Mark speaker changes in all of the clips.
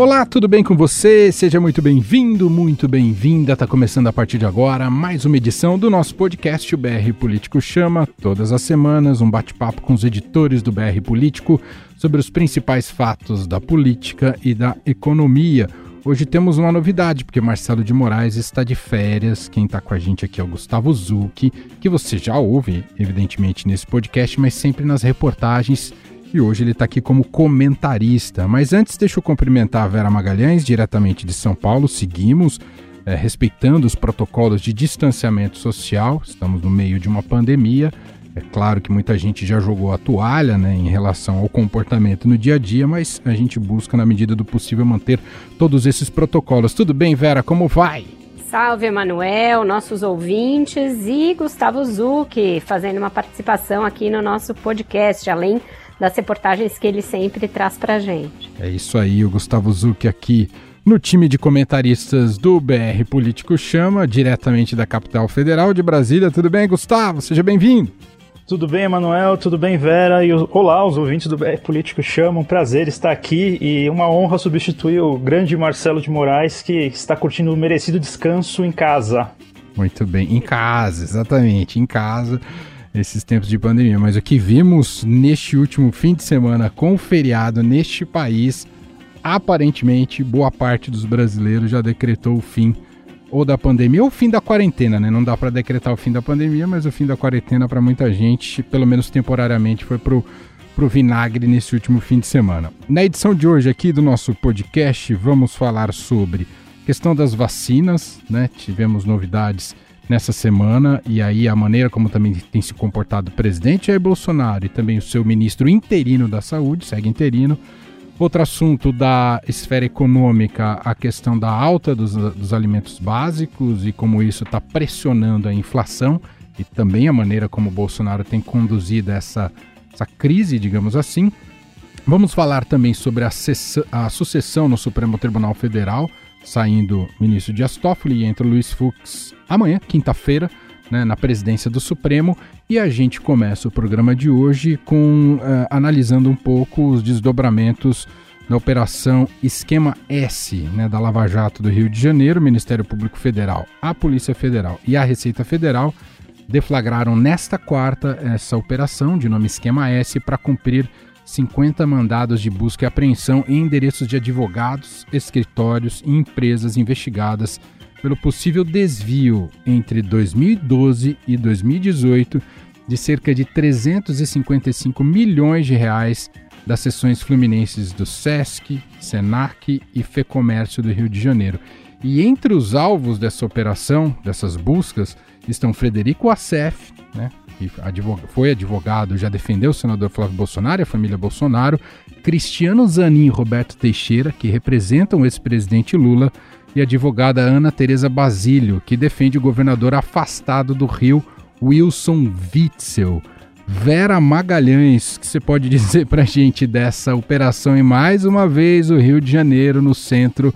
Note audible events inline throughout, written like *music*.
Speaker 1: Olá, tudo bem com você? Seja muito bem-vindo, muito bem-vinda. Tá começando a partir de agora mais uma edição do nosso podcast o BR Político Chama. Todas as semanas um bate-papo com os editores do BR Político sobre os principais fatos da política e da economia. Hoje temos uma novidade, porque Marcelo de Moraes está de férias. Quem está com a gente aqui é o Gustavo Zucchi, que você já ouve, evidentemente, nesse podcast, mas sempre nas reportagens e hoje ele está aqui como comentarista. Mas antes, deixa eu cumprimentar a Vera Magalhães, diretamente de São Paulo. Seguimos é, respeitando os protocolos de distanciamento social, estamos no meio de uma pandemia. É claro que muita gente já jogou a toalha né, em relação ao comportamento no dia a dia, mas a gente busca, na medida do possível, manter todos esses protocolos. Tudo bem, Vera? Como vai?
Speaker 2: Salve, Emanuel, nossos ouvintes e Gustavo Zucchi fazendo uma participação aqui no nosso podcast, além das reportagens que ele sempre traz pra gente.
Speaker 1: É isso aí, o Gustavo Zucchi aqui no time de comentaristas do BR Político Chama, diretamente da capital federal de Brasília. Tudo bem, Gustavo? Seja bem-vindo.
Speaker 3: Tudo bem, Emanuel? Tudo bem, Vera? E olá, os ouvintes do BR Político Chama. Um prazer estar aqui e uma honra substituir o grande Marcelo de Moraes, que está curtindo o um merecido descanso em casa.
Speaker 1: Muito bem, em casa, exatamente, em casa esses tempos de pandemia. Mas o que vimos neste último fim de semana com o feriado neste país, aparentemente boa parte dos brasileiros já decretou o fim ou da pandemia ou o fim da quarentena, né? Não dá para decretar o fim da pandemia, mas o fim da quarentena para muita gente, pelo menos temporariamente, foi pro pro vinagre nesse último fim de semana. Na edição de hoje aqui do nosso podcast, vamos falar sobre questão das vacinas, né? Tivemos novidades nessa semana, e aí a maneira como também tem se comportado o presidente Jair Bolsonaro e também o seu ministro interino da Saúde, segue interino. Outro assunto da esfera econômica, a questão da alta dos, dos alimentos básicos e como isso está pressionando a inflação e também a maneira como Bolsonaro tem conduzido essa, essa crise, digamos assim. Vamos falar também sobre a, a sucessão no Supremo Tribunal Federal, saindo o ministro Dias Toffoli e entra o Luiz Fux amanhã, quinta-feira, né, na presidência do Supremo. E a gente começa o programa de hoje com uh, analisando um pouco os desdobramentos da Operação Esquema S, né, da Lava Jato do Rio de Janeiro, Ministério Público Federal, a Polícia Federal e a Receita Federal deflagraram nesta quarta essa operação de nome Esquema S para cumprir 50 mandados de busca e apreensão em endereços de advogados, escritórios e empresas investigadas pelo possível desvio entre 2012 e 2018 de cerca de 355 milhões de reais das sessões fluminenses do SESC, SENAC e FEComércio do Rio de Janeiro. E entre os alvos dessa operação, dessas buscas, estão Frederico Assef, né, que foi advogado, já defendeu o senador Flávio Bolsonaro e a família Bolsonaro, Cristiano Zanin e Roberto Teixeira, que representam o ex-presidente Lula, e a advogada Ana Teresa Basílio, que defende o governador afastado do Rio, Wilson Witzel. Vera Magalhães, que você pode *laughs* dizer para a gente dessa operação e mais uma vez o Rio de Janeiro no centro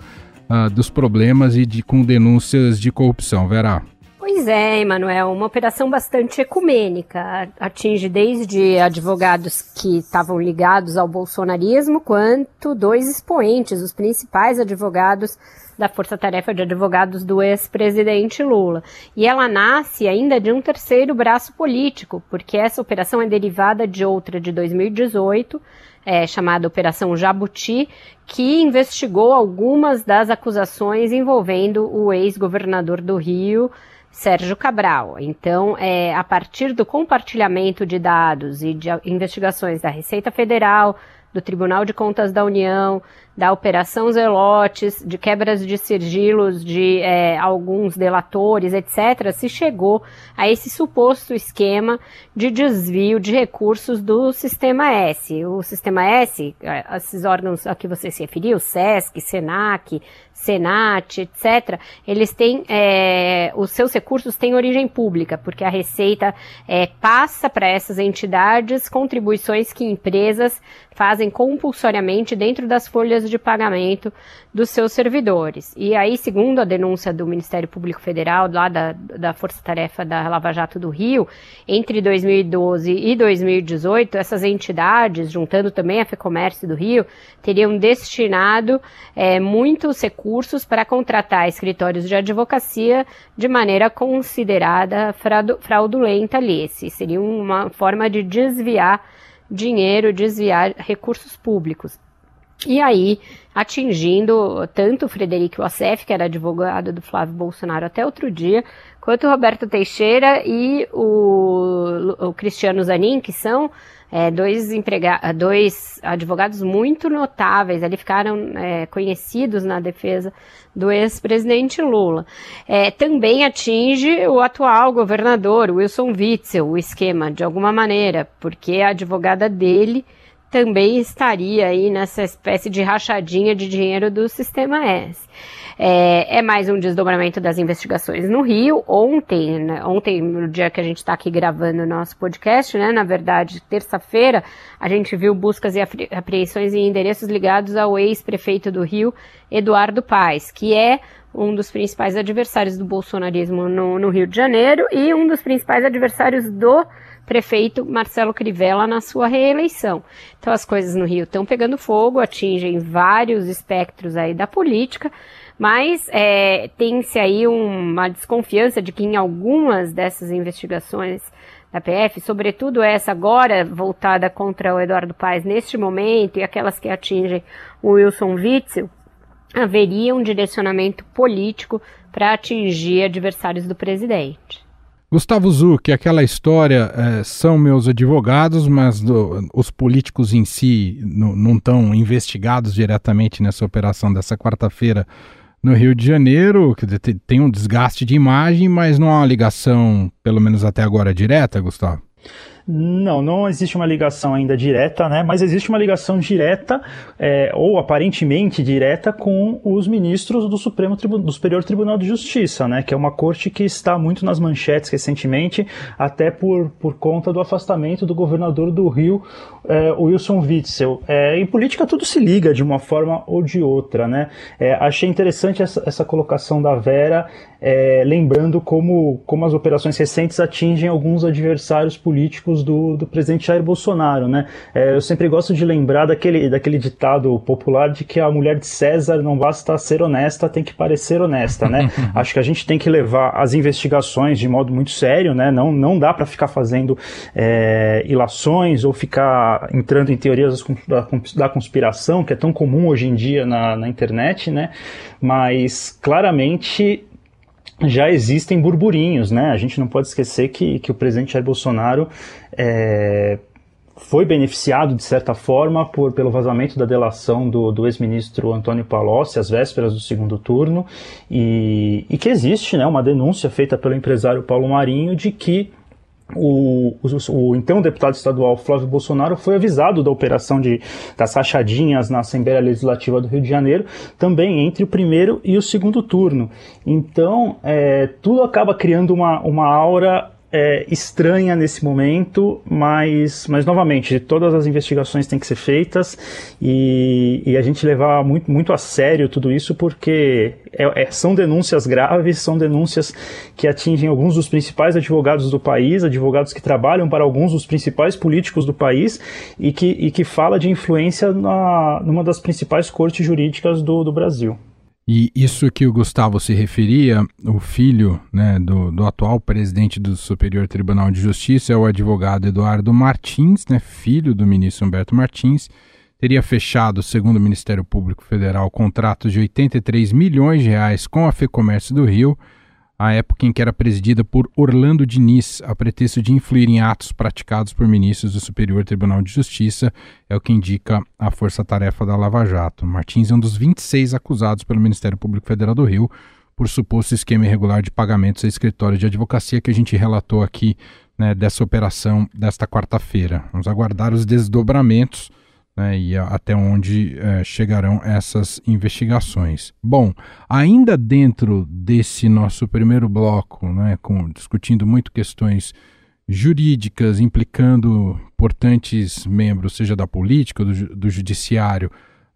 Speaker 1: uh, dos problemas e de, com denúncias de corrupção. Vera.
Speaker 2: Pois é, Emanuel, uma operação bastante ecumênica. Atinge desde advogados que estavam ligados ao bolsonarismo, quanto dois expoentes, os principais advogados da Força Tarefa de Advogados do ex-presidente Lula. E ela nasce ainda de um terceiro braço político, porque essa operação é derivada de outra de 2018, é, chamada Operação Jabuti, que investigou algumas das acusações envolvendo o ex-governador do Rio, Sérgio Cabral. Então, é, a partir do compartilhamento de dados e de investigações da Receita Federal, do Tribunal de Contas da União, da Operação Zelotes, de quebras de sigilos de é, alguns delatores, etc., se chegou a esse suposto esquema de desvio de recursos do Sistema S. O Sistema S, é, esses órgãos a que você se referiu, SESC, SENAC, Senat, etc., eles têm, é, os seus recursos têm origem pública, porque a Receita é, passa para essas entidades contribuições que empresas fazem compulsoriamente dentro das folhas de pagamento dos seus servidores. E aí, segundo a denúncia do Ministério Público Federal, lá da, da Força Tarefa da Lava Jato do Rio, entre 2012 e 2018, essas entidades, juntando também a FEComércio do Rio, teriam destinado é, muitos recursos para contratar escritórios de advocacia de maneira considerada fraudulenta ali. Seria uma forma de desviar dinheiro, desviar recursos públicos. E aí, atingindo tanto o Frederico Wassef, que era advogado do Flávio Bolsonaro até outro dia, quanto o Roberto Teixeira e o, o Cristiano Zanin, que são é, dois, dois advogados muito notáveis, ali ficaram é, conhecidos na defesa do ex-presidente Lula. É, também atinge o atual governador, Wilson Witzel, o esquema, de alguma maneira, porque a advogada dele também estaria aí nessa espécie de rachadinha de dinheiro do sistema S. É, é, mais um desdobramento das investigações no Rio. Ontem, né, ontem, no dia que a gente está aqui gravando o nosso podcast, né, na verdade, terça-feira, a gente viu buscas e apreensões em endereços ligados ao ex-prefeito do Rio, Eduardo Paes, que é um dos principais adversários do bolsonarismo no, no Rio de Janeiro e um dos principais adversários do prefeito Marcelo Crivella na sua reeleição. Então as coisas no Rio estão pegando fogo, atingem vários espectros aí da política, mas é, tem-se aí uma desconfiança de que em algumas dessas investigações da PF, sobretudo essa agora voltada contra o Eduardo Paes neste momento e aquelas que atingem o Wilson Witzel, haveria um direcionamento político para atingir adversários do presidente.
Speaker 1: Gustavo Zuc, aquela história é, são meus advogados, mas do, os políticos em si não estão investigados diretamente nessa operação dessa quarta-feira no Rio de Janeiro. Tem um desgaste de imagem, mas não há uma ligação, pelo menos até agora, direta, Gustavo?
Speaker 3: Não, não existe uma ligação ainda direta, né? Mas existe uma ligação direta, é, ou aparentemente direta, com os ministros do Supremo Tribu do Superior Tribunal de Justiça, né? Que é uma corte que está muito nas manchetes recentemente, até por, por conta do afastamento do governador do Rio, é, Wilson Witzel. É, em política tudo se liga de uma forma ou de outra, né? É, achei interessante essa, essa colocação da Vera, é, lembrando como, como as operações recentes atingem alguns adversários políticos do, do presidente Jair Bolsonaro, né? É, eu sempre gosto de lembrar daquele, daquele ditado popular de que a mulher de César não basta ser honesta, tem que parecer honesta, né? *laughs* Acho que a gente tem que levar as investigações de modo muito sério, né? Não, não dá para ficar fazendo é, ilações ou ficar entrando em teorias da, da conspiração, que é tão comum hoje em dia na, na internet, né? Mas claramente já existem burburinhos, né? A gente não pode esquecer que, que o presidente Jair Bolsonaro é, foi beneficiado, de certa forma, por, pelo vazamento da delação do, do ex-ministro Antônio Palocci às vésperas do segundo turno e, e que existe né, uma denúncia feita pelo empresário Paulo Marinho de que o, o, o, então deputado estadual Flávio Bolsonaro foi avisado da operação de, das rachadinhas na Assembleia Legislativa do Rio de Janeiro, também entre o primeiro e o segundo turno. Então, é, tudo acaba criando uma, uma aura é, estranha nesse momento, mas, mas novamente, todas as investigações têm que ser feitas e, e a gente levar muito, muito a sério tudo isso porque é, é, são denúncias graves, são denúncias que atingem alguns dos principais advogados do país, advogados que trabalham para alguns dos principais políticos do país e que, e que fala de influência na, numa das principais cortes jurídicas do, do Brasil.
Speaker 1: E isso que o Gustavo se referia, o filho né, do, do, atual presidente do Superior Tribunal de Justiça é o advogado Eduardo Martins, né, filho do ministro Humberto Martins, teria fechado, segundo o Ministério Público Federal, contratos de 83 milhões de reais com a FEComércio do Rio a época em que era presidida por Orlando Diniz, a pretexto de influir em atos praticados por ministros do Superior Tribunal de Justiça, é o que indica a força-tarefa da Lava Jato. Martins é um dos 26 acusados pelo Ministério Público Federal do Rio por suposto esquema irregular de pagamentos a escritório de advocacia que a gente relatou aqui né, dessa operação desta quarta-feira. Vamos aguardar os desdobramentos né, e até onde é, chegarão essas investigações. Bom, ainda dentro desse nosso primeiro bloco, né, com, discutindo muito questões jurídicas, implicando importantes membros, seja da política, do, do judiciário,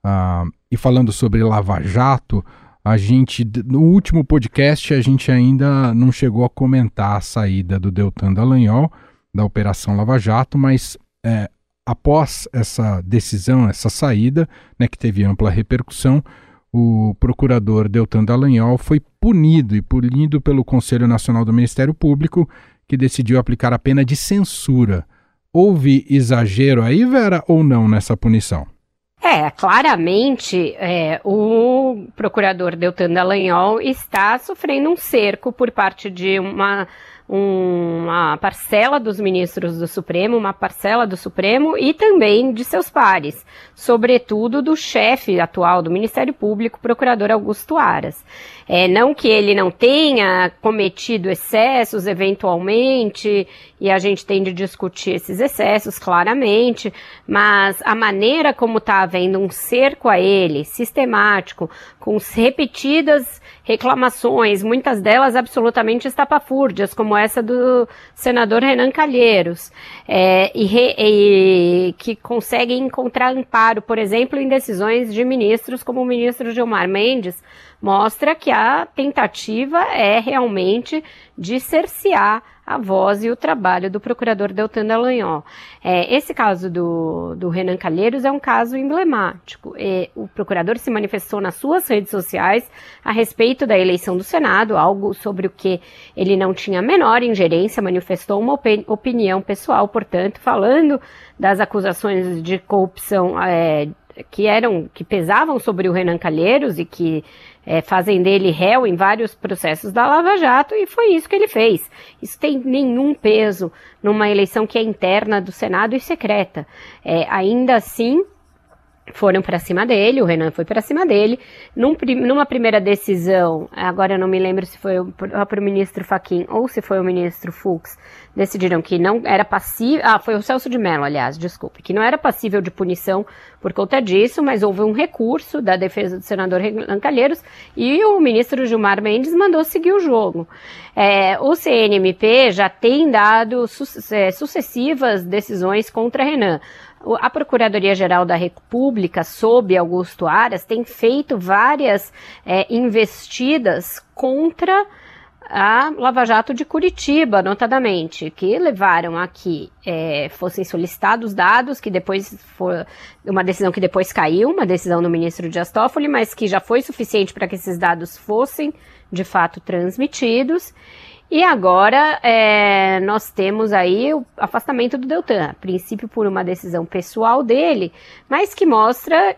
Speaker 1: uh, e falando sobre Lava Jato, a gente, no último podcast, a gente ainda não chegou a comentar a saída do Deltan Dallagnol, da Operação Lava Jato, mas é, após essa decisão, essa saída, né, que teve ampla repercussão, o procurador Deltan Dallagnol foi punido e punido pelo Conselho Nacional do Ministério Público, que decidiu aplicar a pena de censura. Houve exagero aí, Vera, ou não nessa punição?
Speaker 2: É, claramente é, o procurador Deltan Dallagnol está sofrendo um cerco por parte de uma uma parcela dos ministros do Supremo, uma parcela do Supremo e também de seus pares, sobretudo do chefe atual do Ministério Público, procurador Augusto Aras. É, não que ele não tenha cometido excessos eventualmente, e a gente tem de discutir esses excessos claramente, mas a maneira como está havendo um cerco a ele, sistemático, com repetidas reclamações, muitas delas absolutamente estapafúrdias, como essa do senador Renan Calheiros, é, e, re, e, que consegue encontrar amparo, por exemplo, em decisões de ministros como o ministro Gilmar Mendes, mostra que a tentativa é realmente de cercear a voz e o trabalho do procurador Deltan Dallagnol. É, esse caso do, do Renan Calheiros é um caso emblemático. E o procurador se manifestou nas suas redes sociais a respeito da eleição do Senado, algo sobre o que ele não tinha a menor ingerência, manifestou uma opinião pessoal, portanto, falando das acusações de corrupção é, que eram que pesavam sobre o Renan Calheiros e que é, fazem dele réu em vários processos da Lava Jato e foi isso que ele fez. Isso tem nenhum peso numa eleição que é interna do Senado e secreta. É, ainda assim, foram para cima dele, o Renan foi para cima dele. Num, numa primeira decisão, agora eu não me lembro se foi o próprio ministro Faquim ou se foi o ministro Fux, decidiram que não era passível. Ah, foi o Celso de Mello, aliás, desculpe, que não era passível de punição por conta disso, mas houve um recurso da defesa do senador Renan Calheiros e o ministro Gilmar Mendes mandou seguir o jogo. É, o CNMP já tem dado su é, sucessivas decisões contra Renan. A Procuradoria-Geral da República, sob Augusto Aras, tem feito várias é, investidas contra a Lava Jato de Curitiba, notadamente, que levaram a que é, fossem solicitados dados, que depois foi uma decisão que depois caiu, uma decisão do ministro Dias Toffoli, mas que já foi suficiente para que esses dados fossem de fato transmitidos. E agora é, nós temos aí o afastamento do Deltan, a princípio por uma decisão pessoal dele, mas que mostra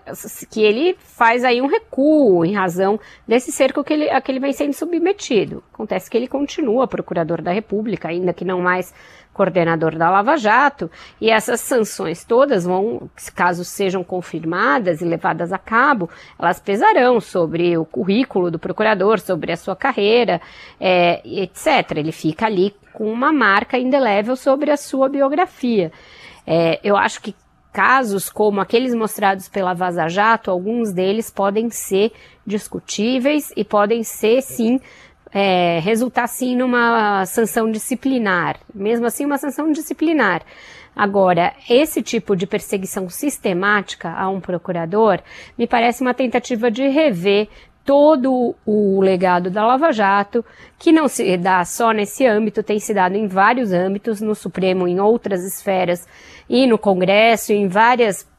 Speaker 2: que ele faz aí um recuo em razão desse cerco que ele, a que ele vem sendo submetido. Acontece que ele continua procurador da República, ainda que não mais coordenador da Lava Jato, e essas sanções todas vão, caso sejam confirmadas e levadas a cabo, elas pesarão sobre o currículo do procurador, sobre a sua carreira, é, etc. Ele fica ali com uma marca indelével sobre a sua biografia. É, eu acho que casos como aqueles mostrados pela Vaza Jato, alguns deles podem ser discutíveis e podem ser, sim, é, resultar sim numa sanção disciplinar, mesmo assim uma sanção disciplinar. Agora, esse tipo de perseguição sistemática a um procurador me parece uma tentativa de rever todo o legado da Lava Jato, que não se dá só nesse âmbito, tem se dado em vários âmbitos, no Supremo, em outras esferas, e no Congresso, em várias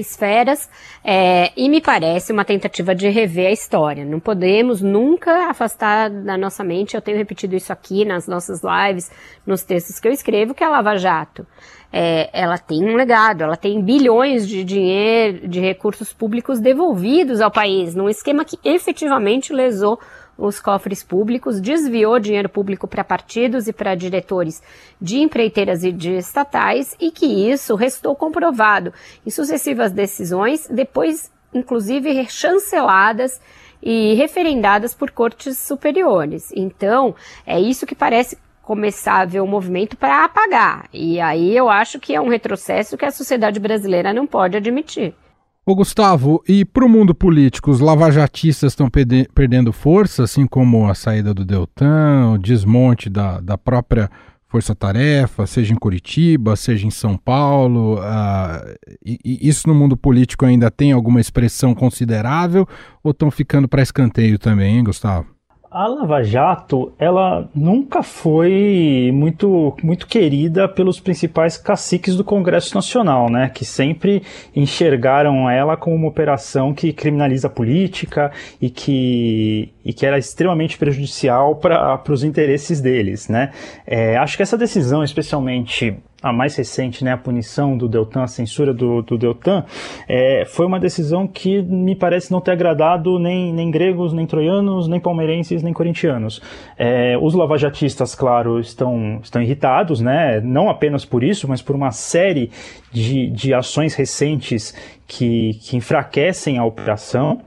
Speaker 2: esferas é, e me parece uma tentativa de rever a história. Não podemos nunca afastar da nossa mente, eu tenho repetido isso aqui nas nossas lives, nos textos que eu escrevo, que a Lava Jato, é, ela tem um legado, ela tem bilhões de dinheiro, de recursos públicos devolvidos ao país, num esquema que efetivamente lesou os cofres públicos, desviou dinheiro público para partidos e para diretores de empreiteiras e de estatais e que isso restou comprovado em sucessivas decisões, depois inclusive chanceladas e referendadas por cortes superiores. Então, é isso que parece começar a ver o movimento para apagar. E aí eu acho que é um retrocesso que a sociedade brasileira não pode admitir.
Speaker 1: Ô Gustavo, e para o mundo político, os lavajatistas estão perdendo força, assim como a saída do Deltan, o desmonte da, da própria força-tarefa, seja em Curitiba, seja em São Paulo? Uh, e, e isso no mundo político ainda tem alguma expressão considerável ou estão ficando para escanteio também, hein, Gustavo?
Speaker 3: A Lava Jato, ela nunca foi muito, muito querida pelos principais caciques do Congresso Nacional, né? Que sempre enxergaram ela como uma operação que criminaliza a política e que, e que era extremamente prejudicial para os interesses deles, né? É, acho que essa decisão, especialmente a mais recente, né, a punição do Deltan, a censura do, do Deltan, é, foi uma decisão que me parece não ter agradado nem, nem gregos, nem troianos, nem palmeirenses, nem corintianos. É, os lavajatistas, claro, estão, estão irritados, né, não apenas por isso, mas por uma série de, de ações recentes que, que enfraquecem a operação.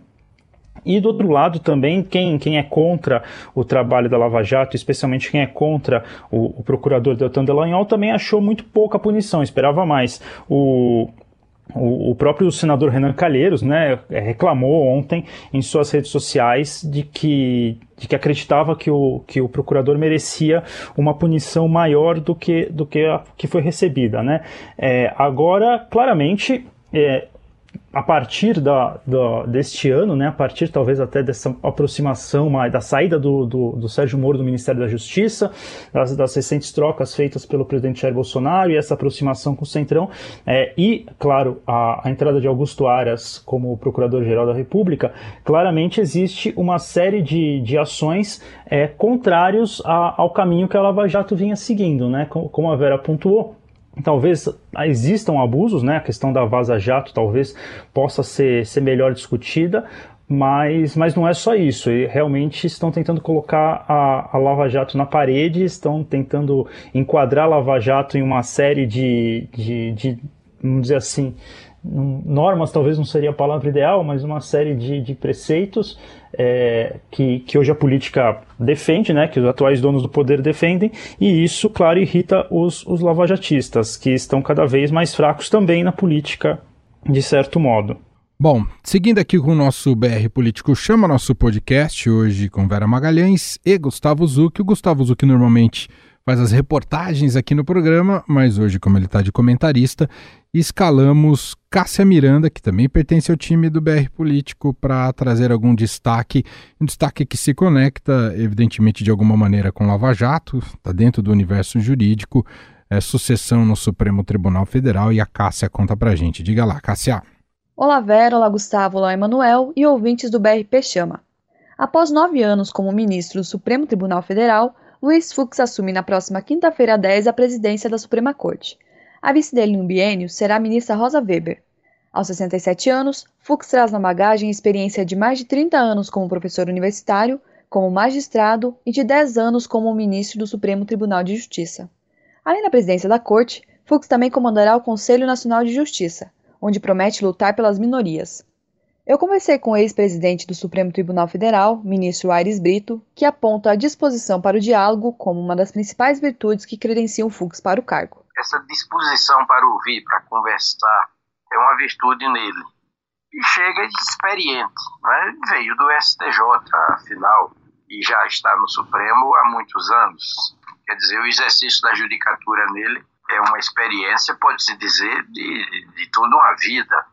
Speaker 3: E do outro lado também, quem, quem é contra o trabalho da Lava Jato, especialmente quem é contra o, o procurador Deltan Delagnol, também achou muito pouca punição, esperava mais. O, o, próprio senador Renan Calheiros né, reclamou ontem em suas redes sociais de que, de que acreditava que o, que o procurador merecia uma punição maior do que, do que a que foi recebida. Né? É, agora, claramente, é, a partir da, da, deste ano, né, a partir talvez até dessa aproximação, da saída do, do, do Sérgio Moro do Ministério da Justiça, das, das, recentes trocas feitas pelo presidente Jair Bolsonaro e essa aproximação com o Centrão, é, e, claro, a, a, entrada de Augusto Aras como Procurador-Geral da República, claramente existe uma série de, de ações é, contrários a, ao caminho que a Lava Jato vinha seguindo, né, como a Vera pontuou talvez existam abusos, né? A questão da Vaza Jato talvez possa ser, ser melhor discutida, mas, mas não é só isso. E realmente estão tentando colocar a, a Lava Jato na parede, estão tentando enquadrar a Lava Jato em uma série de, de, de vamos dizer assim, normas talvez não seria a palavra ideal, mas uma série de, de preceitos é, que, que hoje a política defende, né, que os atuais donos do poder defendem, e isso, claro, irrita os, os lavajatistas, que estão cada vez mais fracos também na política, de certo modo.
Speaker 1: Bom, seguindo aqui com o nosso BR Político Chama, nosso podcast, hoje com Vera Magalhães e Gustavo Zucchi. O Gustavo Zucchi normalmente faz as reportagens aqui no programa, mas hoje, como ele está de comentarista, escalamos Cássia Miranda, que também pertence ao time do BR Político, para trazer algum destaque, um destaque que se conecta, evidentemente, de alguma maneira com Lava Jato, está dentro do universo jurídico, é, sucessão no Supremo Tribunal Federal, e a Cássia conta para a gente. Diga lá, Cássia.
Speaker 4: Olá, Vera, olá, Gustavo, olá, Emanuel e ouvintes do BRP Chama. Após nove anos como ministro do Supremo Tribunal Federal, Luiz Fux assume na próxima quinta-feira 10 a presidência da Suprema Corte. A vice dele no biênio será a ministra Rosa Weber. Aos 67 anos, Fux traz na bagagem experiência de mais de 30 anos como professor universitário, como magistrado e de 10 anos como ministro do Supremo Tribunal de Justiça. Além da presidência da Corte, Fux também comandará o Conselho Nacional de Justiça, onde promete lutar pelas minorias. Eu conversei com o ex-presidente do Supremo Tribunal Federal, ministro Aires Brito, que aponta a disposição para o diálogo como uma das principais virtudes que credenciam Fux para o cargo.
Speaker 5: Essa disposição para ouvir, para conversar, é uma virtude nele. E chega experiente, né? veio do STJ, afinal, e já está no Supremo há muitos anos. Quer dizer, o exercício da judicatura nele é uma experiência, pode-se dizer, de, de toda uma vida.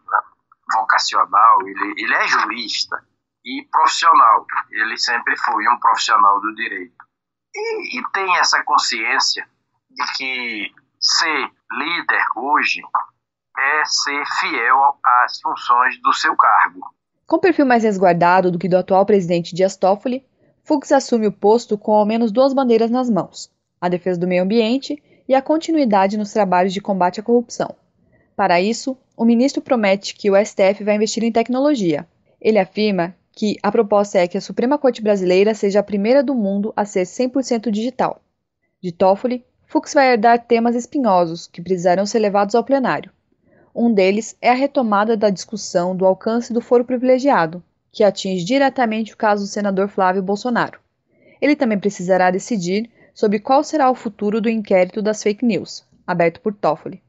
Speaker 5: Vocacional, ele, ele é jurista e profissional. Ele sempre foi um profissional do direito. E, e tem essa consciência de que ser líder hoje é ser fiel às funções do seu cargo.
Speaker 4: Com perfil mais resguardado do que do atual presidente Dias Toffoli, Fux assume o posto com ao menos duas bandeiras nas mãos: a defesa do meio ambiente e a continuidade nos trabalhos de combate à corrupção. Para isso, o ministro promete que o STF vai investir em tecnologia. Ele afirma que a proposta é que a Suprema Corte Brasileira seja a primeira do mundo a ser 100% digital. De Toffoli, Fux vai herdar temas espinhosos que precisarão ser levados ao plenário. Um deles é a retomada da discussão do alcance do foro privilegiado, que atinge diretamente o caso do senador Flávio Bolsonaro. Ele também precisará decidir sobre qual será o futuro do inquérito das fake news, aberto por Toffoli.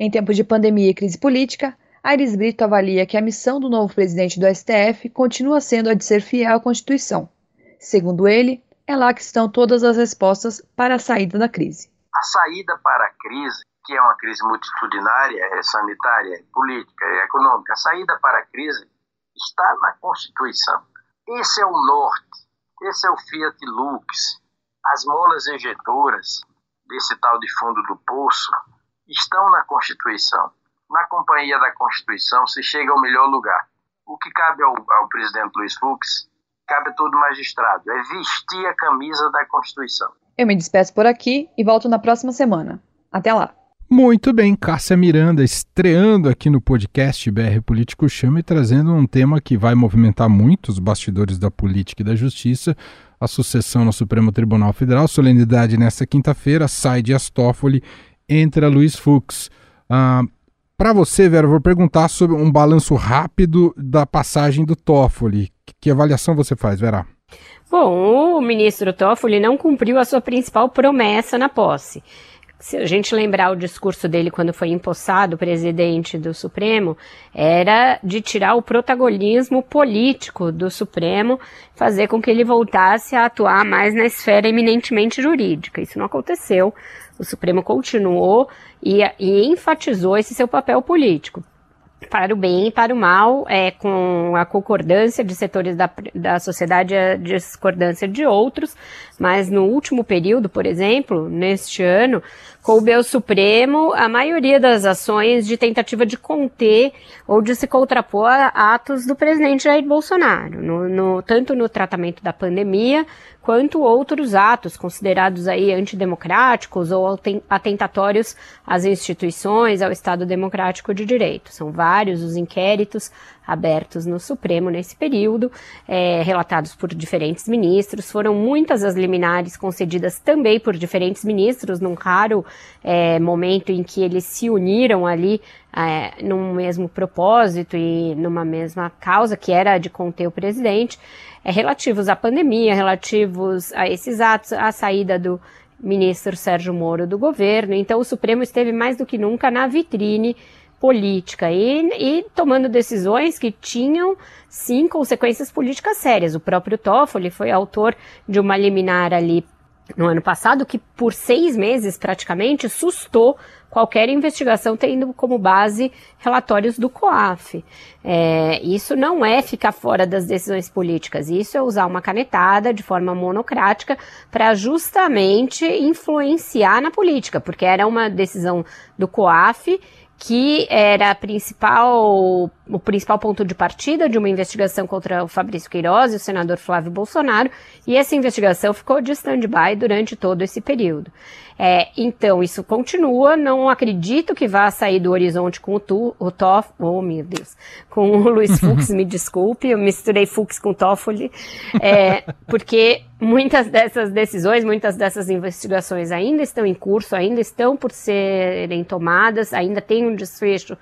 Speaker 4: Em tempos de pandemia e crise política, Aires Brito avalia que a missão do novo presidente do STF continua sendo a de ser fiel à Constituição. Segundo ele, é lá que estão todas as respostas para a saída da crise.
Speaker 5: A saída para a crise, que é uma crise multitudinária, é sanitária, é política, é econômica, a saída para a crise está na Constituição. Esse é o norte, esse é o Fiat Lux. As molas injetoras desse tal de fundo do poço estão na Constituição. Na companhia da Constituição se chega ao melhor lugar. O que cabe ao, ao presidente Luiz Fux, cabe a todo magistrado, é vestir a camisa da Constituição.
Speaker 4: Eu me despeço por aqui e volto na próxima semana. Até lá!
Speaker 1: Muito bem, Cássia Miranda estreando aqui no podcast BR Político Chama e trazendo um tema que vai movimentar muito os bastidores da política e da justiça, a sucessão no Supremo Tribunal Federal. Solenidade nesta quinta-feira, sai de Astófoli, entra Luiz Fux. Ah, Para você, Vera, vou perguntar sobre um balanço rápido da passagem do Toffoli. Que, avaliação você faz, Vera?
Speaker 2: Bom, o ministro Toffoli não cumpriu a sua principal promessa na posse se a gente lembrar o discurso dele quando foi empossado presidente do Supremo, era de tirar o protagonismo político do Supremo, fazer com que ele voltasse a atuar mais na esfera eminentemente jurídica. Isso não aconteceu. O Supremo continuou e, e enfatizou esse seu papel político. Para o bem e para o mal, é, com a concordância de setores da, da sociedade e a discordância de outros, mas no último período, por exemplo, neste ano, coube ao Supremo a maioria das ações de tentativa de conter ou de se contrapor a atos do presidente Jair Bolsonaro, no, no, tanto no tratamento da pandemia quanto outros atos considerados aí antidemocráticos ou atentatórios às instituições, ao Estado Democrático de Direito. São vários os inquéritos abertos no Supremo nesse período, é, relatados por diferentes ministros. Foram muitas as liminares concedidas também por diferentes ministros, num raro é, momento em que eles se uniram ali é, num mesmo propósito e numa mesma causa, que era de conter o presidente, é, relativos à pandemia, relativos a esses atos, à saída do ministro Sérgio Moro do governo. Então, o Supremo esteve mais do que nunca na vitrine política e, e, tomando decisões que tinham sim consequências políticas sérias. O próprio Toffoli foi autor de uma liminar ali no ano passado que por seis meses praticamente sustou qualquer investigação tendo como base relatórios do COAF. É, isso não é ficar fora das decisões políticas, isso é usar uma canetada de forma monocrática para justamente influenciar na política, porque era uma decisão do COAF que era principal, o principal ponto de partida de uma investigação contra o Fabrício Queiroz e o senador Flávio Bolsonaro, e essa investigação ficou de stand-by durante todo esse período. É, então, isso continua, não acredito que vá sair do horizonte com o, tu, o Toff, oh meu Deus, com o Luiz *laughs* Fux, me desculpe, eu misturei Fux com Toffoli, é, porque muitas dessas decisões, muitas dessas investigações ainda estão em curso, ainda estão por serem tomadas, ainda tem um desfecho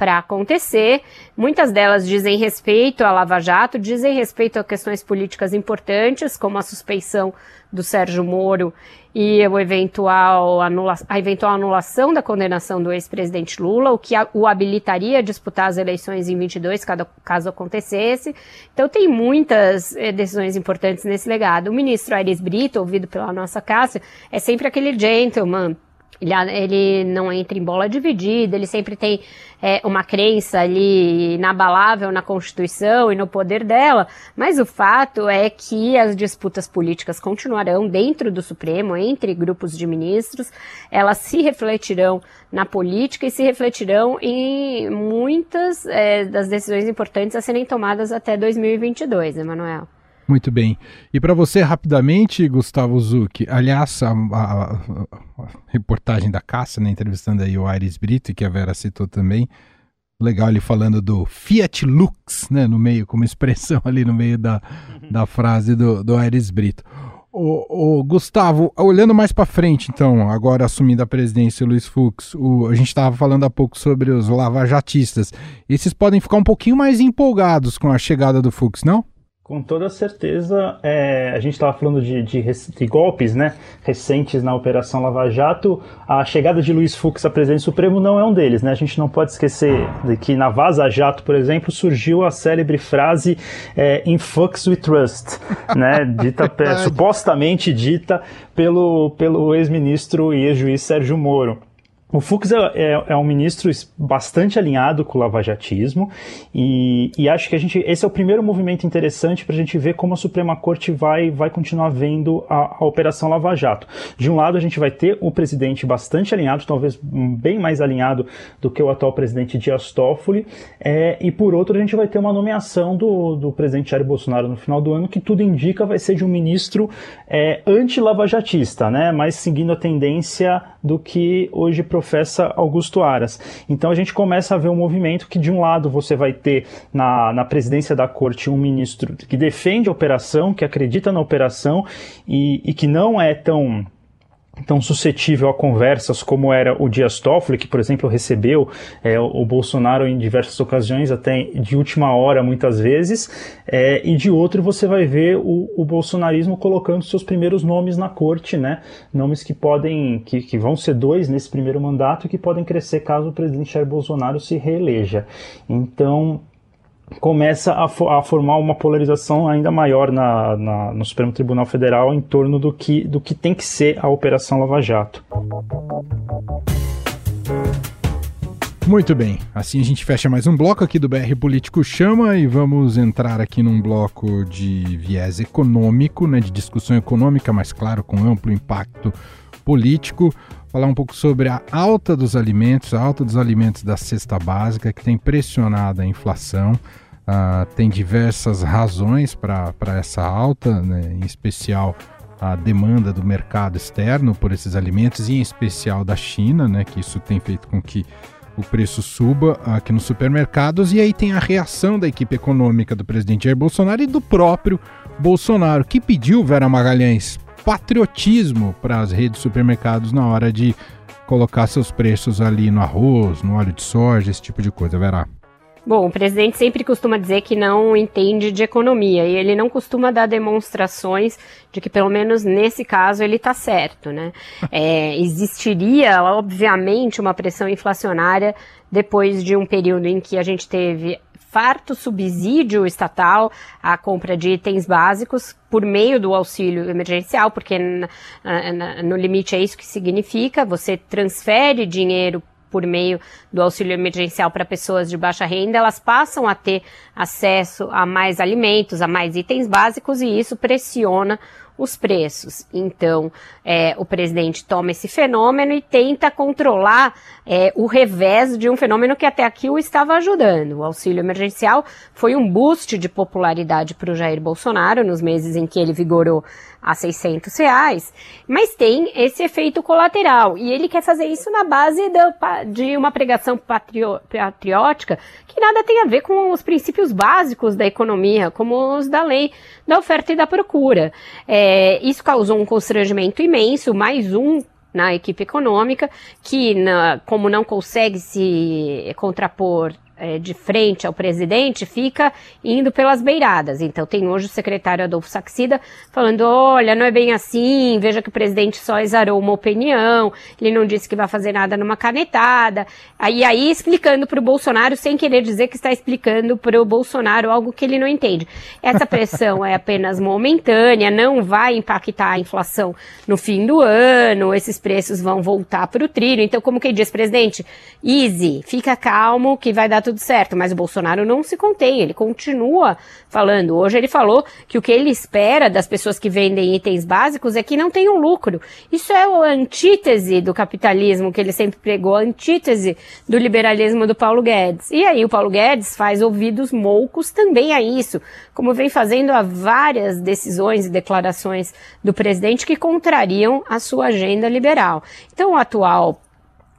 Speaker 2: para acontecer. Muitas delas dizem respeito à Lava Jato, dizem respeito a questões políticas importantes, como a suspeição do Sérgio Moro e o eventual anula a eventual anulação da condenação do ex-presidente Lula, o que o habilitaria a disputar as eleições em 22, caso, caso acontecesse. Então tem muitas eh, decisões importantes nesse legado. O ministro Aires Brito, ouvido pela nossa Cássia, é sempre aquele gentleman ele, ele não entra em bola dividida, ele sempre tem é, uma crença ali inabalável na Constituição e no poder dela, mas o fato é que as disputas políticas continuarão dentro do Supremo, entre grupos de ministros, elas se refletirão na política e se refletirão em muitas é, das decisões importantes a serem tomadas até 2022, Emanuel.
Speaker 1: Muito bem. E para você, rapidamente, Gustavo Zucchi, aliás, a, a, a, reportagem da Cássia, né, entrevistando aí o Aires Brito, que a Vera citou também, legal ele falando do Fiat Lux, né, no meio, como expressão ali no meio da, da frase do, do Aires Brito. O, o, Gustavo, olhando mais para frente, então, agora assumindo a presidência, Luiz Fux, o, a gente estava falando há pouco sobre os lavajatistas. Esses podem ficar um pouquinho mais empolgados com a chegada do Fux, não?
Speaker 3: Com toda certeza, é, a gente estava falando de, de, de, golpes né, recentes na Operação Lava Jato. A chegada de Luiz Fux à presidência do Supremo não é um deles. Né? A gente não pode esquecer de que na Vaza Jato, por exemplo, surgiu a célebre frase é, In Fux We Trust, né, *laughs* dita, supostamente dita pelo, pelo ex-ministro e ex-juiz Sérgio Moro. O Fux é, é, é, um ministro bastante alinhado com o lavajatismo e, e acho que a gente esse é o primeiro movimento interessante para a gente ver como a Suprema Corte vai, vai continuar vendo a, a, Operação Lava Jato. De um lado, a gente vai ter o presidente bastante alinhado, talvez bem mais alinhado do que o atual presidente Dias Toffoli, é, e por outro, a gente vai ter uma nomeação do, do presidente Jair Bolsonaro no final do ano, que tudo indica vai ser de um ministro é, anti-lavajatista, né, mas seguindo a tendência do que hoje professa Augusto Aras. Então a gente começa a ver um movimento que, de um lado, você vai ter na, na presidência da corte um ministro que defende a operação, que acredita na operação e, e que não é tão tão suscetível a conversas como era o Dias Toffoli, que, por exemplo, recebeu é, o Bolsonaro em diversas ocasiões, até de última hora, muitas vezes, é, e de outro você vai ver o, o, bolsonarismo colocando seus primeiros nomes na corte, né? Nomes que podem, que, que vão ser dois nesse primeiro mandato e que podem crescer caso o presidente Jair Bolsonaro se reeleja. Então, começa a, a, formar uma polarização ainda maior na, na, no Supremo Tribunal Federal em torno do que, do que tem que ser a Operação Lava Jato.
Speaker 1: Muito bem, assim a gente fecha mais um bloco aqui do BR Político Chama e vamos entrar aqui num bloco de viés econômico, né, de discussão econômica, mas claro, com amplo impacto político falar um pouco sobre a alta dos alimentos, a alta dos alimentos da cesta básica, que tem pressionado a inflação. Uh, tem diversas razões para essa alta, né? em especial a demanda do mercado externo por esses alimentos, e em especial da China, né? que isso tem feito com que o preço suba aqui nos supermercados. E aí tem a reação da equipe econômica do presidente Jair Bolsonaro e do próprio Bolsonaro, que pediu, Vera Magalhães, patriotismo para as redes de supermercados na hora de colocar seus preços ali no arroz, no óleo de soja, esse tipo de coisa, verá.
Speaker 2: Bom, o presidente sempre costuma dizer que não entende de economia e ele não costuma dar demonstrações de que, pelo menos nesse caso, ele está certo, né? *laughs* É, existiria, obviamente, uma pressão inflacionária depois de um período em que a gente teve farto subsídio estatal à compra de itens básicos por meio do auxílio emergencial, porque no limite é isso que significa, você transfere dinheiro por meio do auxílio emergencial para pessoas de baixa renda, elas passam a ter acesso a mais alimentos, a mais itens básicos e isso pressiona os preços. Então, é, o presidente toma esse fenômeno e tenta controlar é, o revés de um fenômeno que até aqui o estava ajudando. O auxílio emergencial foi um boost de popularidade para o Jair Bolsonaro nos meses em que ele vigorou a 600 reais, mas tem esse efeito colateral e ele quer fazer isso na base de uma pregação patriótica que nada tem a ver com os princípios básicos da economia, como os da lei da oferta e da procura. É, isso causou um constrangimento imenso, mais um na equipe econômica, que, na, como não consegue se contrapor é, de frente ao presidente fica indo pelas beiradas. Então tem hoje o secretário Adolfo Saxida falando, olha, não é bem assim, veja que o presidente só exarou uma opinião, ele não disse que vai fazer nada numa canetada. Aí aí explicando para o Bolsonaro sem querer dizer que está explicando para o Bolsonaro algo que ele não entende. Essa pressão é apenas momentânea, não vai impactar a inflação no fim do ano, esses preços vão voltar para o trilho. Então, como quem diz, presidente, easy, fica calmo que vai dar tudo tudo certo, mas o Bolsonaro não se contém, ele continua falando. Hoje ele falou que o que ele espera das pessoas que vendem itens básicos é que não tenham lucro. Isso é a antítese do capitalismo que ele sempre pregou, a antítese do liberalismo do Paulo Guedes. E aí o Paulo Guedes faz ouvidos moucos também a isso, como vem fazendo a várias decisões e declarações do presidente que contrariam a sua agenda liberal. Então o atual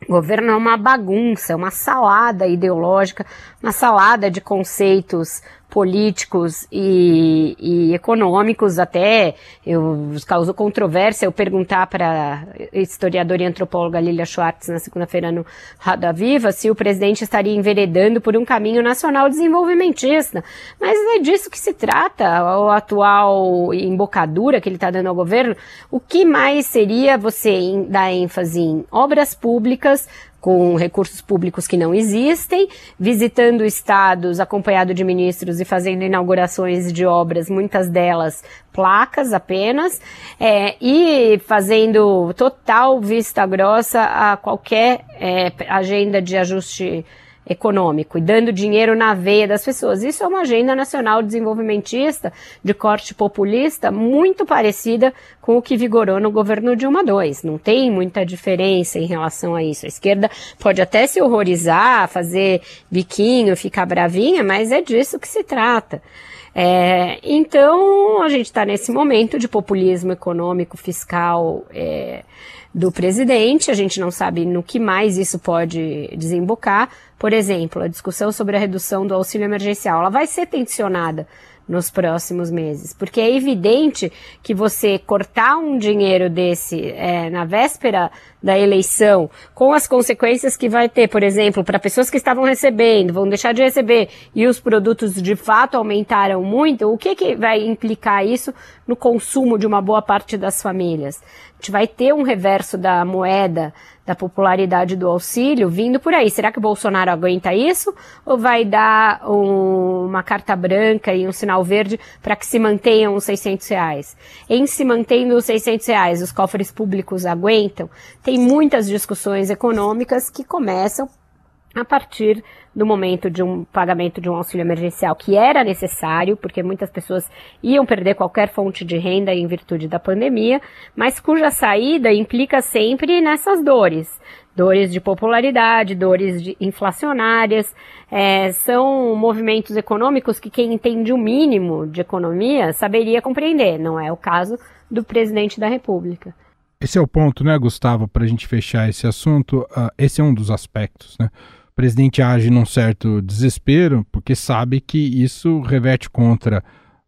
Speaker 2: o governo é uma bagunça, uma salada ideológica uma salada de conceitos políticos e, e, econômicos, até eu causou controvérsia eu perguntar para historiadora e antropóloga Lilia Schwartz na segunda-feira no Rada Viva se o presidente estaria enveredando por um caminho nacional desenvolvimentista. Mas é disso que se trata, a atual embocadura que ele está dando ao governo. O que mais seria você dar ênfase em obras públicas, com recursos públicos que não existem, visitando estados acompanhado de ministros e fazendo inaugurações de obras, muitas delas placas apenas, é, e fazendo total vista grossa a qualquer é, agenda de ajuste econômico e dando dinheiro na veia das pessoas. Isso é uma agenda nacional desenvolvimentista de corte populista muito parecida com o que vigorou no governo Dilma II. Não tem muita diferença em relação a isso. A esquerda pode até se horrorizar, fazer biquinho, ficar bravinha, mas é disso que se trata. É, então, a gente está nesse momento de populismo econômico, fiscal, é, do presidente, a gente não sabe no que mais isso pode desembocar. Por exemplo, a discussão sobre a redução do auxílio emergencial, ela vai ser tensionada nos próximos meses, porque é evidente que você cortar um dinheiro desse é, na véspera da eleição, com as consequências que vai ter, por exemplo, para pessoas que estavam recebendo, vão deixar de receber e os produtos de fato aumentaram muito, o que, que vai implicar isso no consumo de uma boa parte das famílias? A gente vai ter um reverso da moeda, da popularidade do auxílio vindo por aí. Será que o Bolsonaro aguenta isso? Ou vai dar um, uma carta branca e um sinal verde para que se mantenham os 600 reais? Em se mantendo os 600 reais, os cofres públicos aguentam? Tem muitas discussões econômicas que começam a partir do momento de um pagamento de um auxílio emergencial que era necessário, porque muitas pessoas iam perder qualquer fonte de renda em virtude da pandemia, mas cuja saída implica sempre nessas dores. Dores de popularidade, dores de inflacionárias, é, são movimentos econômicos que quem entende o mínimo de economia saberia compreender. Não é o caso do presidente da República.
Speaker 1: Esse é o ponto, né, Gustavo, para a gente fechar esse assunto. Uh, esse é um dos aspectos, né? O presidente age num certo desespero, porque sabe que isso reverte contra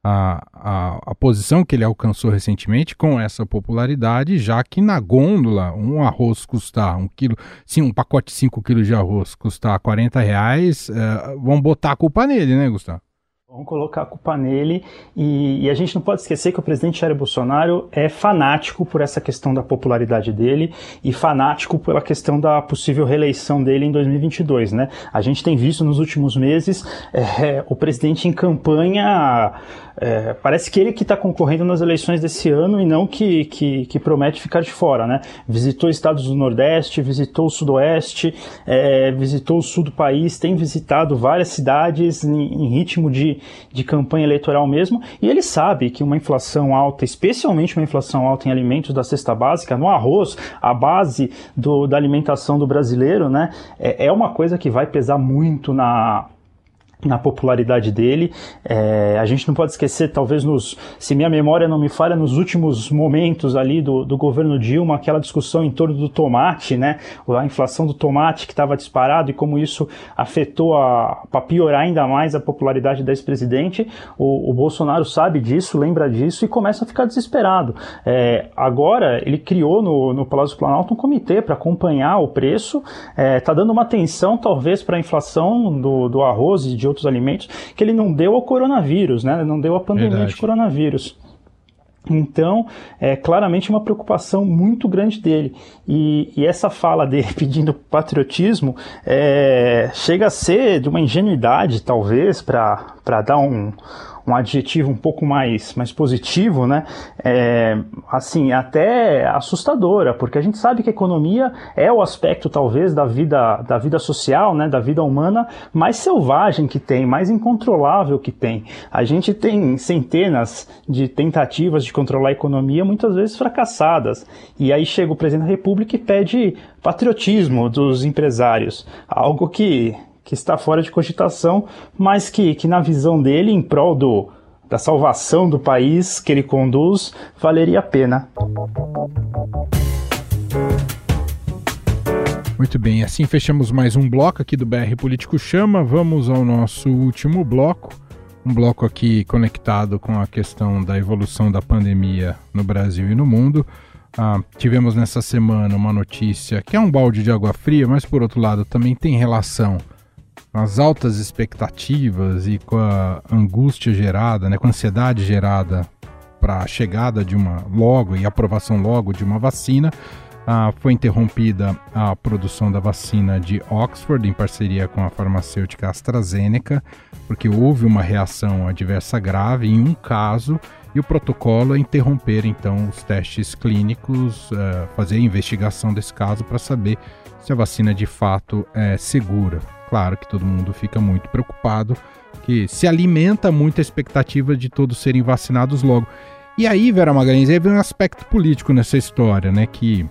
Speaker 1: a, a, a, posição que ele alcançou recentemente com essa popularidade, já que na gôndola um arroz custar um quilo, sim, um pacote de 5 quilos de arroz custar 40 reais, uh, vão botar a culpa nele, né, Gustavo?
Speaker 3: Vamos colocar a culpa nele e, e, a gente não pode esquecer que o presidente Jair Bolsonaro é fanático por essa questão da popularidade dele e fanático pela questão da possível reeleição dele em 2022, né? A gente tem visto nos últimos meses é, o presidente em campanha é, parece que ele que está concorrendo nas eleições desse ano e não que, que, que, promete ficar de fora, né? Visitou estados do Nordeste, visitou o Sudoeste, é, visitou o sul do país, tem visitado várias cidades em, em, ritmo de, de campanha eleitoral mesmo, e ele sabe que uma inflação alta, especialmente uma inflação alta em alimentos da cesta básica, no arroz, a base do, da alimentação do brasileiro, né? É, é uma coisa que vai pesar muito na na popularidade dele. É, a gente não pode esquecer, talvez, nos, se minha memória não me falha, nos últimos momentos ali do, do governo Dilma, aquela discussão em torno do tomate, né? A inflação do tomate que estava disparado e como isso afetou para piorar ainda mais a popularidade da ex-presidente. O, o, Bolsonaro sabe disso, lembra disso e começa a ficar desesperado. É, agora, ele criou no, no Palácio Planalto um comitê para acompanhar o preço, está é, tá dando uma atenção, talvez, para a inflação do, do arroz e de outros alimentos que ele não deu ao coronavírus, né? Não deu à pandemia Verdade. de coronavírus. Então, é claramente uma preocupação muito grande dele. E, e essa fala dele *laughs* pedindo patriotismo é, chega a ser de uma ingenuidade, talvez, para dar um, um adjetivo um pouco mais, mais positivo, né? É, assim, até assustadora, porque a gente sabe que a economia é o aspecto, talvez, da vida, da vida social, né? Da vida humana mais selvagem que tem, mais incontrolável que tem. A gente tem centenas de tentativas de controlar a economia, muitas vezes fracassadas. E aí chega o presidente da República e pede patriotismo dos empresários, algo que que está fora de cogitação, mas que, que na visão dele, em prol do, da salvação do país que ele conduz, valeria a pena.
Speaker 1: Muito bem, assim fechamos mais um bloco aqui do BR Político Chama. Vamos ao nosso último bloco. Um bloco aqui conectado com a questão da evolução da pandemia no Brasil e no mundo. Ah, tivemos nessa semana uma notícia que é um balde de água fria, mas por outro lado também tem relação as altas expectativas e com a angústia gerada, né, com a ansiedade gerada para a chegada de uma logo e aprovação logo de uma vacina. Ah, foi interrompida a produção da vacina de Oxford em parceria com a farmacêutica AstraZeneca, porque houve uma reação adversa grave em um caso e o protocolo é interromper então os testes clínicos, uh, fazer a investigação desse caso para saber se a vacina de fato é segura. Claro que todo mundo fica muito preocupado, que se alimenta muito a expectativa de todos serem vacinados logo. E aí, Vera Magalhães, aí vem um aspecto político nessa história, né? Que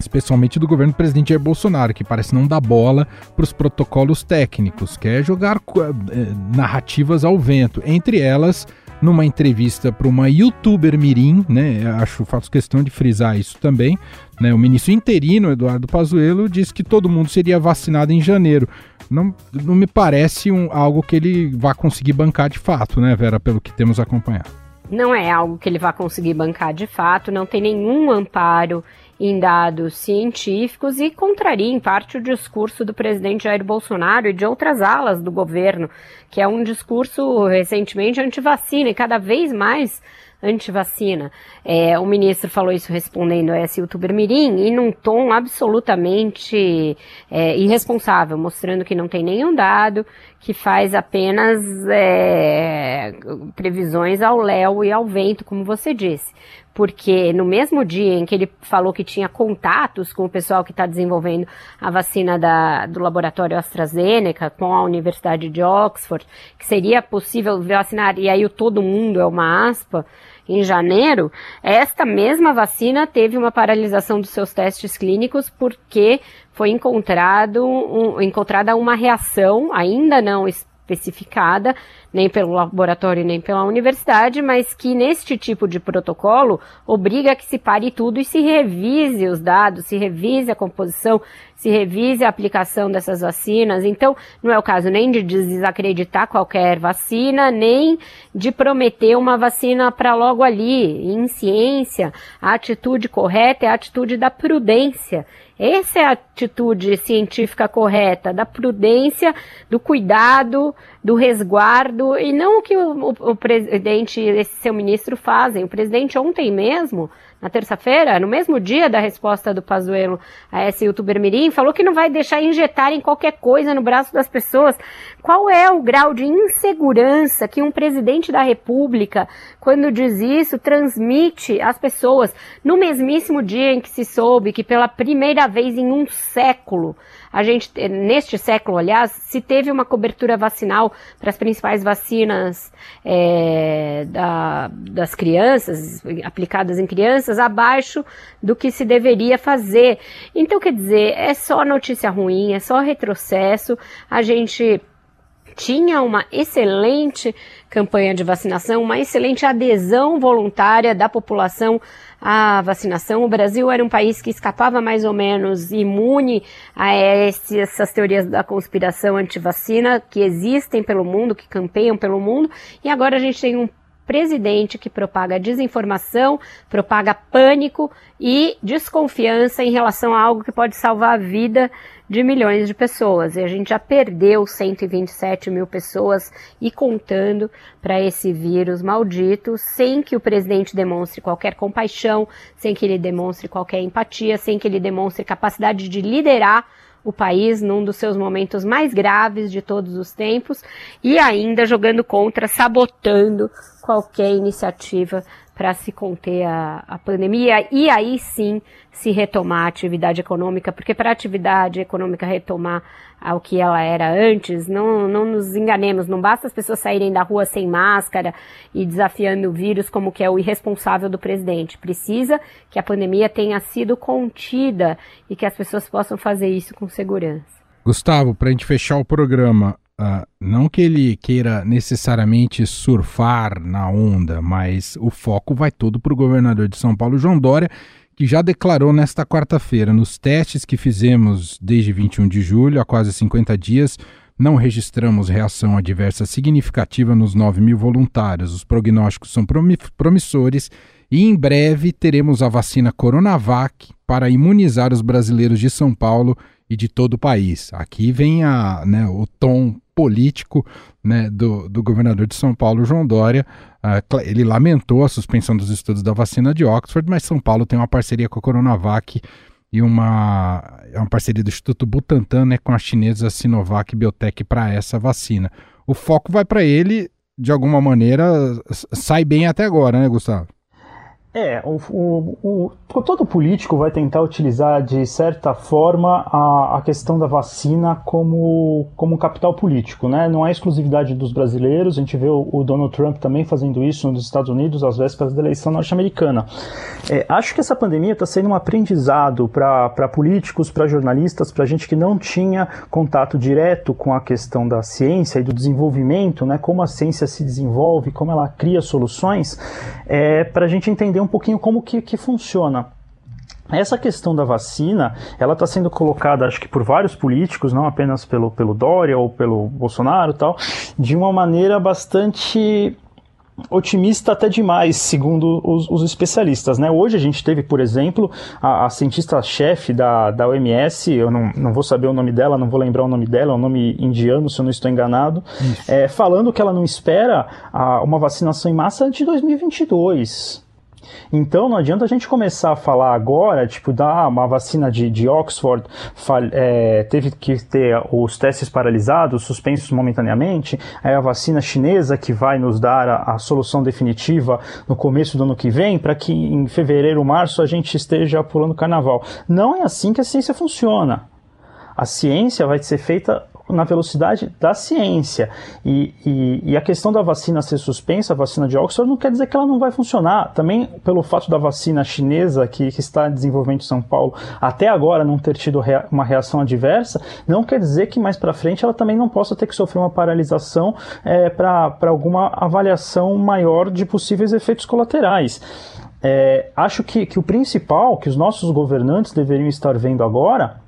Speaker 1: especialmente do governo do presidente Jair Bolsonaro, que parece não dar bola para os protocolos técnicos, quer jogar eh, narrativas ao vento, entre elas numa entrevista para uma youtuber mirim, né, acho faço questão de frisar isso também, né, o ministro interino Eduardo Pazuello disse que todo mundo seria vacinado em janeiro. Não, não me parece um, algo que ele vá conseguir bancar de fato, né, Vera, pelo que temos acompanhado.
Speaker 2: Não é algo que ele vá conseguir bancar de fato, não tem nenhum amparo em dados científicos e contraria em parte o discurso do presidente Jair Bolsonaro e de outras alas do governo, que é um discurso recentemente anti-vacina e cada vez mais anti-vacina. É, o ministro falou isso respondendo a esse youtuber Mirim e num tom absolutamente é, irresponsável, mostrando que não tem nenhum dado, que faz apenas é, previsões ao léu e ao vento, como você disse porque no mesmo dia em que ele falou que tinha contatos com o pessoal que está desenvolvendo a vacina da, do laboratório AstraZeneca com a Universidade de Oxford, que seria possível vacinar, e aí o todo mundo é uma aspa, em janeiro, esta mesma vacina teve uma paralisação dos seus testes clínicos porque foi encontrado um, encontrada uma reação, ainda não especificada, nem pelo laboratório nem pela universidade, mas que neste tipo de protocolo obriga que se pare tudo e se revise os dados, se revise a composição, se revise a aplicação dessas vacinas. Então, não é o caso nem de desacreditar qualquer vacina, nem de prometer uma vacina para logo ali. Em ciência, a atitude correta é a atitude da prudência. Essa é a atitude científica correta, da prudência, do cuidado, do resguardo, e não o que o, o, o presidente e esse seu ministro fazem. O presidente ontem mesmo na terça-feira, no mesmo dia da resposta do Pazuello a esse youtuber mirim, falou que não vai deixar injetarem qualquer coisa no braço das pessoas. Qual é o grau de insegurança que um presidente da república, quando diz isso, transmite às pessoas no mesmíssimo dia em que se soube que pela primeira vez em um século a gente, neste século, aliás, se teve uma cobertura vacinal para as principais vacinas é, da, das crianças, aplicadas em crianças, abaixo do que se deveria fazer. Então, quer dizer, é só notícia ruim, é só retrocesso. A gente tinha uma excelente campanha de vacinação, uma excelente adesão voluntária da população à vacinação. O Brasil era um país que escapava mais ou menos imune a essas teorias da conspiração anti-vacina que existem pelo mundo, que campeiam pelo mundo, e agora a gente tem um presidente que propaga desinformação, propaga pânico e desconfiança em relação a algo que pode salvar a vida de milhões de pessoas. E a gente já perdeu 127 mil pessoas e contando para esse vírus maldito, sem que o presidente demonstre qualquer compaixão, sem que ele demonstre qualquer empatia, sem que ele demonstre capacidade de liderar o país num dos seus momentos mais graves de todos os tempos e ainda jogando contra, sabotando qualquer iniciativa para se conter a, a pandemia e aí sim se retomar a atividade econômica, porque para a atividade econômica retomar ao que ela era antes, não, não nos enganemos, não basta as pessoas saírem da rua sem máscara e desafiando o vírus como que é o irresponsável do presidente. Precisa que a pandemia tenha sido contida e que as pessoas possam fazer isso com segurança.
Speaker 1: Gustavo, para a gente fechar o programa, Uh, não que ele queira necessariamente surfar na onda, mas o foco vai todo para o governador de São Paulo, João Dória, que já declarou nesta quarta-feira, nos testes que fizemos desde 21 de julho, há quase 50 dias, não registramos reação adversa significativa nos 9 mil voluntários. Os prognósticos são promissores e em breve teremos a vacina Coronavac para imunizar os brasileiros de São Paulo e de todo o país. Aqui vem a, né, o tom político né, do, do governador de São Paulo, João Dória. Uh, ele lamentou a suspensão dos estudos da vacina de Oxford, mas São Paulo tem uma parceria com a Coronavac e uma, é uma parceria do Instituto Butantan né, com a chinesa Sinovac Biotech para essa vacina. O foco vai para ele, de alguma maneira, sai bem até agora, né, Gustavo?
Speaker 3: É, o, o, o, todo político vai tentar utilizar de certa forma a, a questão da vacina como, como capital político, né? Não é exclusividade dos brasileiros, a gente vê o, Donald Trump também fazendo isso nos Estados Unidos às vésperas da eleição norte-americana. É, acho que essa pandemia está sendo um aprendizado para políticos, para jornalistas, para gente que não tinha contato direto com a questão da ciência e do desenvolvimento, né? Como a ciência se desenvolve, como ela cria soluções, é, para a gente entender um pouquinho como que, que funciona. Essa questão da vacina, ela está sendo colocada, acho que por vários políticos, não apenas pelo, pelo Dória ou pelo Bolsonaro tal, de uma maneira bastante otimista até demais, segundo os, os, especialistas. Né? Hoje a gente teve, por exemplo, a, a cientista-chefe da, da OMS, eu não, não vou saber o nome dela, não vou lembrar o nome dela, é um nome indiano, se eu não estou enganado, é, falando que ela não espera a, uma vacinação em massa de 2022. Então não adianta a gente começar a falar agora, tipo, da uma vacina de, de Oxford é, teve que ter os testes paralisados, suspensos momentaneamente, é a vacina chinesa que vai nos dar a, a solução definitiva no começo do ano que vem, para que em fevereiro, março a gente esteja pulando carnaval. Não é assim que a ciência funciona. A ciência vai ser feita na velocidade da ciência. E, e, e, a questão da vacina ser suspensa, a vacina de Oxford, não quer dizer que ela não vai funcionar. Também pelo fato da vacina chinesa, que, que está em desenvolvimento em São Paulo, até agora não ter tido rea uma reação adversa, não quer dizer que mais para frente ela também não possa ter que sofrer uma paralisação é, para alguma avaliação maior de possíveis efeitos colaterais. É, acho que, que o principal que os nossos governantes deveriam estar vendo agora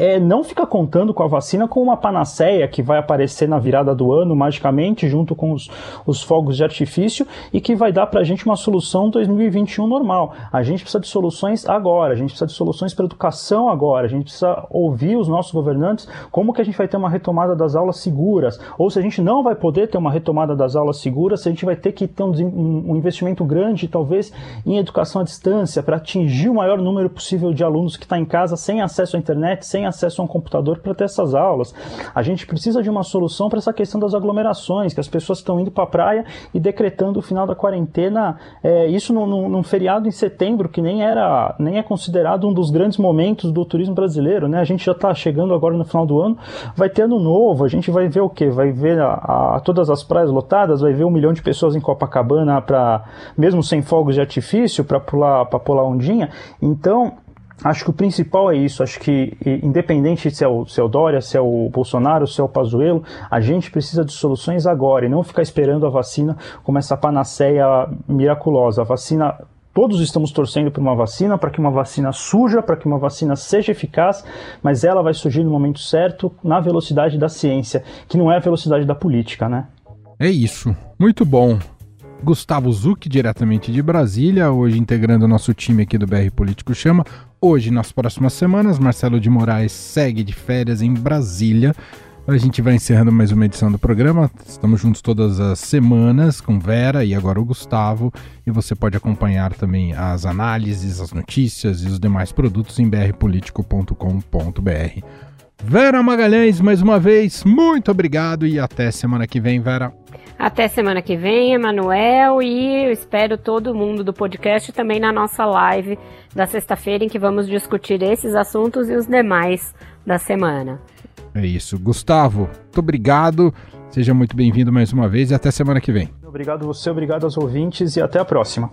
Speaker 3: é, não fica contando com a vacina como uma panaceia que vai aparecer na virada do ano magicamente, junto com os, os fogos de artifício, e que vai dar para a gente uma solução 2021 normal. A gente precisa de soluções agora, a gente precisa de soluções para educação agora, a gente precisa ouvir os nossos governantes como que a gente vai ter uma retomada das aulas seguras, ou se a gente não vai poder ter uma retomada das aulas seguras, se a gente vai ter que ter um, um investimento grande, talvez, em educação à distância, para atingir o maior número possível de alunos que está em casa sem acesso à internet, sem acesso a um computador para ter essas aulas. A gente precisa de uma solução para essa questão das aglomerações, que as pessoas estão indo para a praia e decretando o final da quarentena, é, isso num, num, num, feriado em setembro, que nem era, nem é considerado um dos grandes momentos do turismo brasileiro, né? A gente já está chegando agora no final do ano, vai ter ano novo, a gente vai ver o quê? Vai ver a, a, todas as praias lotadas, vai ver um milhão de pessoas em Copacabana para, mesmo sem fogos de artifício, para pular, para pular ondinha. Então, Acho que o principal é isso. Acho que, independente se é, o, se é o Dória, se é o Bolsonaro, se é o Pazuello, a gente precisa de soluções agora e não ficar esperando a vacina como essa panaceia miraculosa. A vacina Todos estamos torcendo por uma vacina, para que uma vacina suja, para que uma vacina seja eficaz, mas ela vai surgir no momento certo, na velocidade da ciência, que não é a velocidade da política, né?
Speaker 1: É isso. Muito bom. Gustavo Zuc, diretamente de Brasília, hoje integrando o nosso time aqui do BR Político Chama. Hoje, nas próximas semanas, Marcelo de Moraes segue de férias em Brasília. A gente vai encerrando mais uma edição do programa. Estamos juntos todas as semanas com Vera e agora o Gustavo. E você pode acompanhar também as análises, as notícias e os demais produtos em brpolitico.com.br. Vera Magalhães, mais uma vez, muito obrigado e até semana que vem, Vera.
Speaker 2: Até semana que vem, Emanuel, e eu espero todo mundo do podcast também na nossa live da sexta-feira, em que vamos discutir esses assuntos e os demais da semana.
Speaker 1: É isso. Gustavo, muito obrigado. Seja muito bem-vindo mais uma vez e até semana que vem.
Speaker 3: Obrigado você, obrigado aos ouvintes e até a próxima.